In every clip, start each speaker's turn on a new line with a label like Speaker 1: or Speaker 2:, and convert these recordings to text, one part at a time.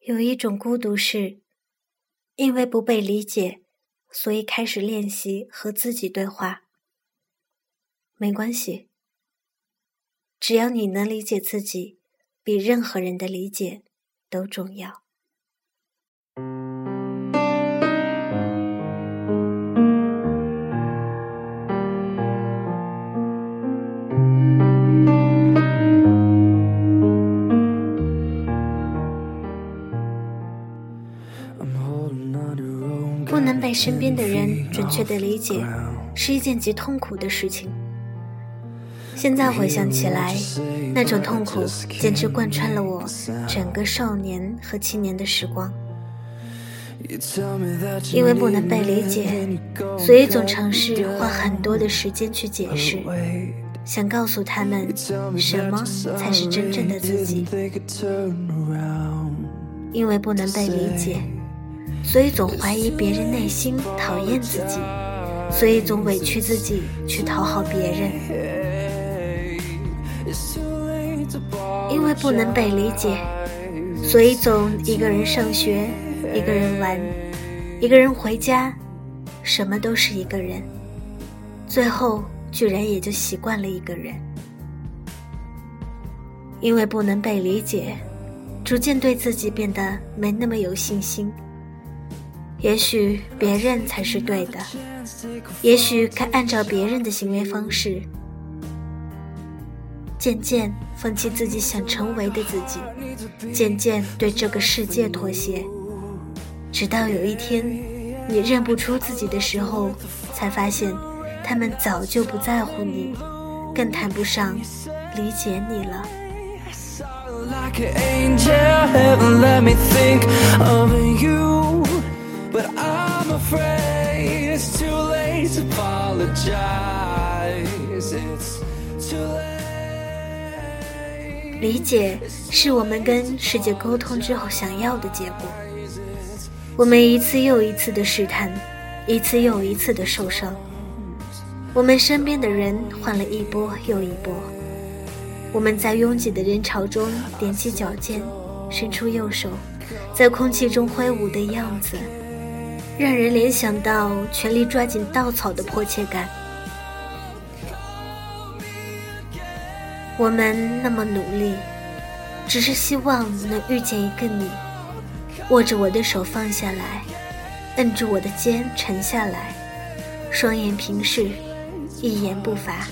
Speaker 1: 有一种孤独是，因为不被理解，所以开始练习和自己对话。没关系，只要你能理解自己，比任何人的理解都重要。身边的人准确的理解，是一件极痛苦的事情。现在回想起来，那种痛苦简直贯穿了我整个少年和青年的时光。因为不能被理解，所以总尝试花很多的时间去解释，想告诉他们什么才是真正的自己。因为不能被理解。所以总怀疑别人内心讨厌自己，所以总委屈自己去讨好别人。因为不能被理解，所以总一个人上学，一个人玩，一个人回家，什么都是一个人。最后居然也就习惯了一个人。因为不能被理解，逐渐对自己变得没那么有信心。也许别人才是对的，也许该按照别人的行为方式，渐渐放弃自己想成为的自己，渐渐对这个世界妥协，直到有一天你认不出自己的时候，才发现他们早就不在乎你，更谈不上理解你了。Pray it's too late to apologize to 理解是我们跟世界沟通之后想要的结果。我们一次又一次的试探，一次又一次的受伤。我们身边的人换了一波又一波。我们在拥挤的人潮中踮起脚尖，伸出右手，在空气中挥舞的样子。让人联想到全力抓紧稻草的迫切感。我们那么努力，只是希望能遇见一个你，握着我的手放下来，摁住我的肩沉下来，双眼平视，一言不发，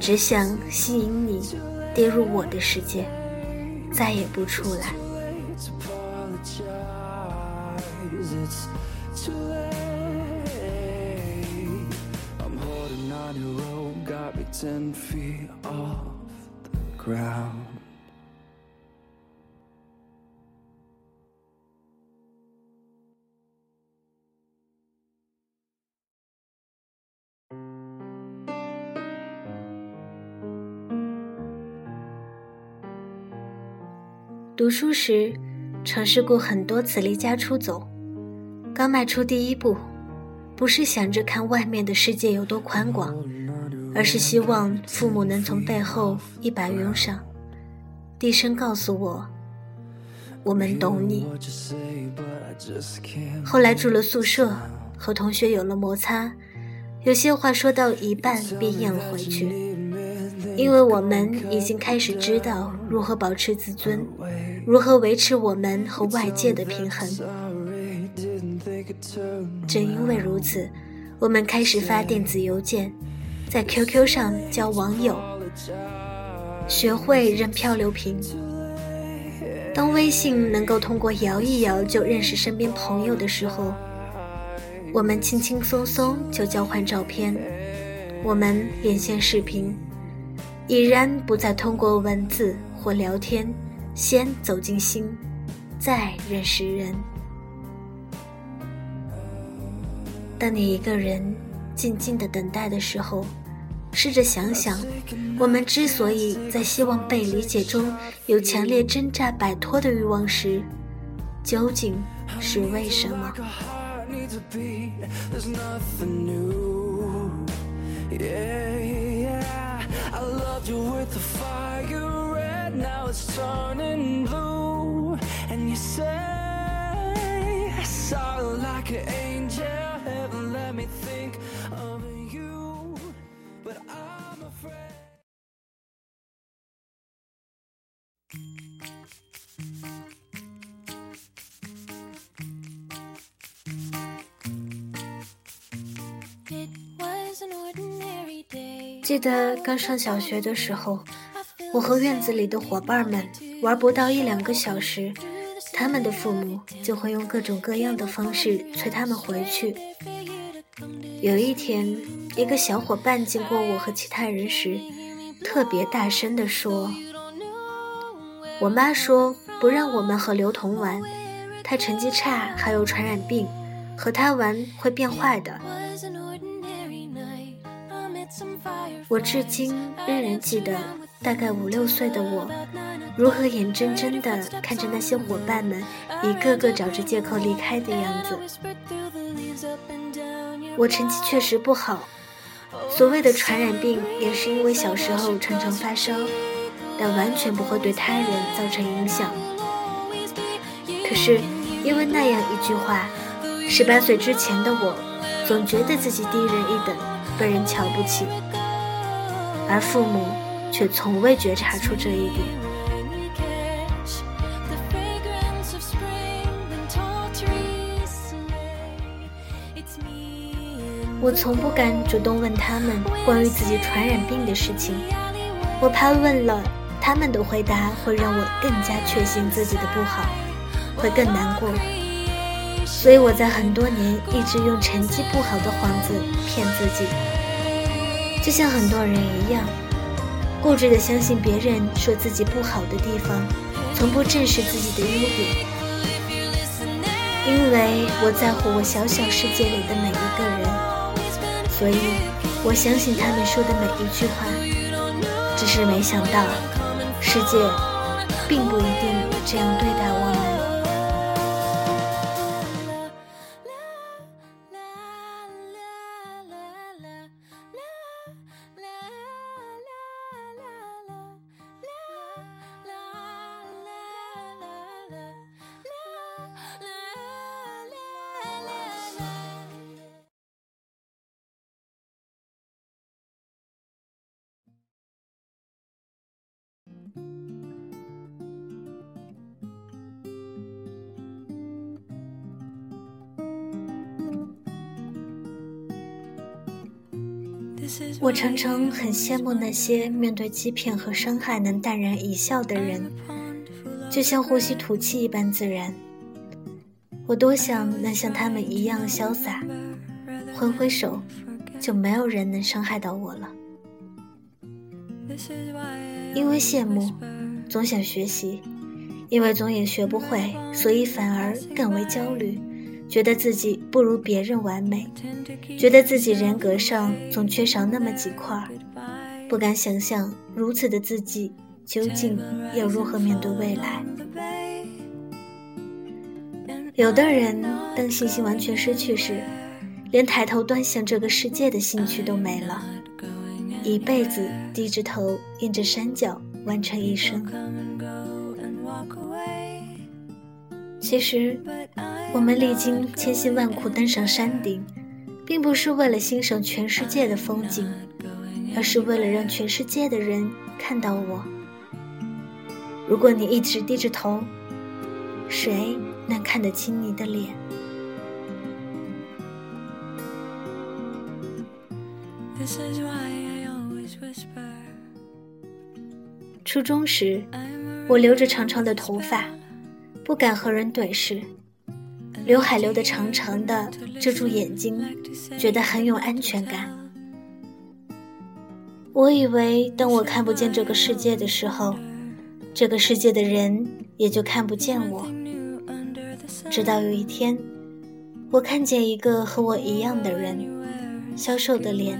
Speaker 1: 只想吸引你跌入我的世界，再也不出来。Too late. I'm holding on your rope, got me ten feet off the ground. 读书时，尝试过很多次离家出走。刚迈出第一步，不是想着看外面的世界有多宽广，而是希望父母能从背后一把拥上，低声告诉我：“我们懂你。”后来住了宿舍，和同学有了摩擦，有些话说到一半便咽了回去，因为我们已经开始知道如何保持自尊，如何维持我们和外界的平衡。正因为如此，我们开始发电子邮件，在 QQ 上交网友，学会扔漂流瓶。当微信能够通过摇一摇就认识身边朋友的时候，我们轻轻松松就交换照片，我们连线视频，已然不再通过文字或聊天，先走进心，再认识人。当你一个人静静的等待的时候，试着想想，我们之所以在希望被理解中有强烈挣扎摆脱的欲望时，究竟是为什么？
Speaker 2: You the fire red, now it's turning blue. And you say, I saw like an angel.
Speaker 1: 记得刚上小学的时候，我和院子里的伙伴们玩不到一两个小时，他们的父母就会用各种各样的方式催他们回去。有一天，一个小伙伴经过我和其他人时，特别大声地说：“我妈说不让我们和刘同玩，他成绩差，还有传染病，和他玩会变坏的。”我至今仍然记得，大概五六岁的我，如何眼睁睁地看着那些伙伴们一个个找着借口离开的样子。我成绩确实不好，所谓的传染病也是因为小时候常常发烧，但完全不会对他人造成影响。可是因为那样一句话，十八岁之前的我，总觉得自己低人一等，被人瞧不起。而父母却从未觉察出这一点。我从不敢主动问他们关于自己传染病的事情，我怕问了，他们的回答会让我更加确信自己的不好，会更难过。所以我在很多年一直用成绩不好的幌子骗自己。就像很多人一样，固执地相信别人说自己不好的地方，从不正视自己的优点。因为我在乎我小小世界里的每一个人，所以我相信他们说的每一句话。只是没想到，世界并不一定这样对待我我常常很羡慕那些面对欺骗和伤害能淡然一笑的人，就像呼吸吐气一般自然。我多想能像他们一样潇洒，挥挥手，就没有人能伤害到我了。因为羡慕，总想学习；因为总也学不会，所以反而更为焦虑。觉得自己不如别人完美，觉得自己人格上总缺少那么几块，不敢想象如此的自己究竟要如何面对未来。有的人当信心完全失去时，连抬头端详这个世界的兴趣都没了，一辈子低着头沿着山脚完成一生。其实。我们历经千辛万苦登上山顶，并不是为了欣赏全世界的风景，而是为了让全世界的人看到我。如果你一直低着头，谁能看得清你的脸？初中时，我留着长长的头发，不敢和人对视。刘海留得长长的，遮住眼睛，觉得很有安全感。我以为，当我看不见这个世界的时候，这个世界的人也就看不见我。直到有一天，我看见一个和我一样的人，消瘦的脸，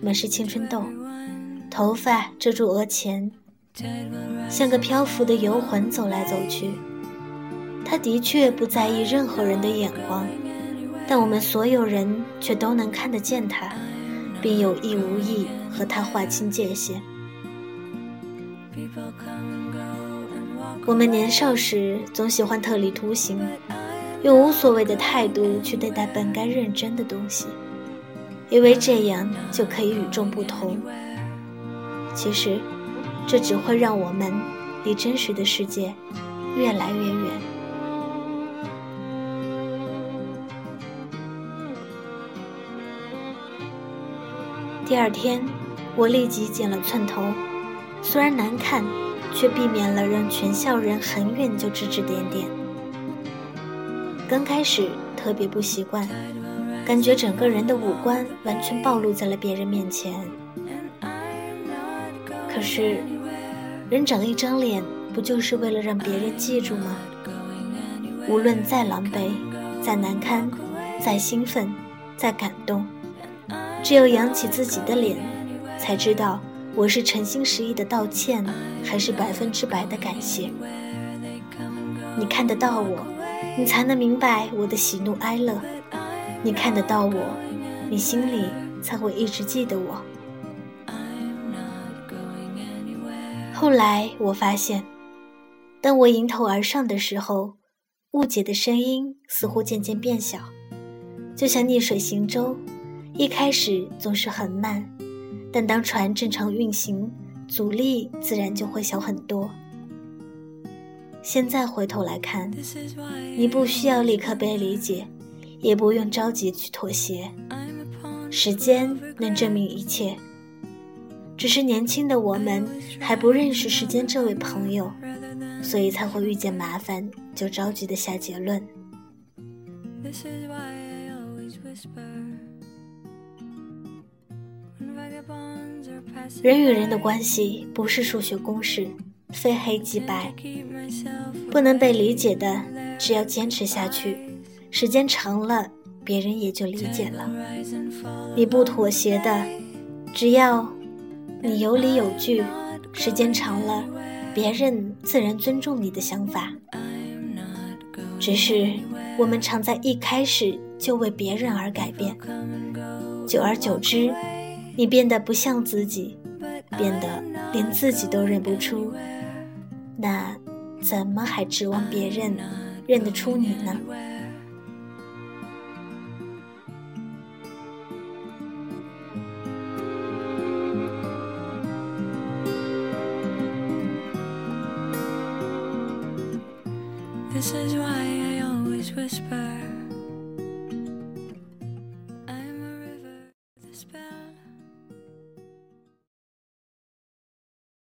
Speaker 1: 满是青春痘，头发遮住额前，像个漂浮的游魂走来走去。他的确不在意任何人的眼光，但我们所有人却都能看得见他，并有意无意和他划清界限。我们年少时总喜欢特立独行，用无所谓的态度去对待本该认真的东西，以为这样就可以与众不同。其实，这只会让我们离真实的世界越来越远。第二天，我立即剪了寸头，虽然难看，却避免了让全校人很远就指指点点。刚开始特别不习惯，感觉整个人的五官完全暴露在了别人面前。可是，人长一张脸，不就是为了让别人记住吗？无论再狼狈、再难堪、再兴奋、再感动。只有扬起自己的脸，才知道我是诚心实意的道歉，还是百分之百的感谢。你看得到我，你才能明白我的喜怒哀乐；你看得到我，你心里才会一直记得我。后来我发现，当我迎头而上的时候，误解的声音似乎渐渐变小，就像逆水行舟。一开始总是很慢，但当船正常运行，阻力自然就会小很多。现在回头来看，你不需要立刻被理解，也不用着急去妥协，时间能证明一切。只是年轻的我们还不认识时间这位朋友，所以才会遇见麻烦就着急的下结论。人与人的关系不是数学公式，非黑即白。不能被理解的，只要坚持下去，时间长了，别人也就理解了。你不妥协的，只要你有理有据，时间长了，别人自然尊重你的想法。只是我们常在一开始就为别人而改变，久而久之。你变得不像自己，变得连自己都认不出，那怎么还指望别人认得出你呢？This is why I always whisper.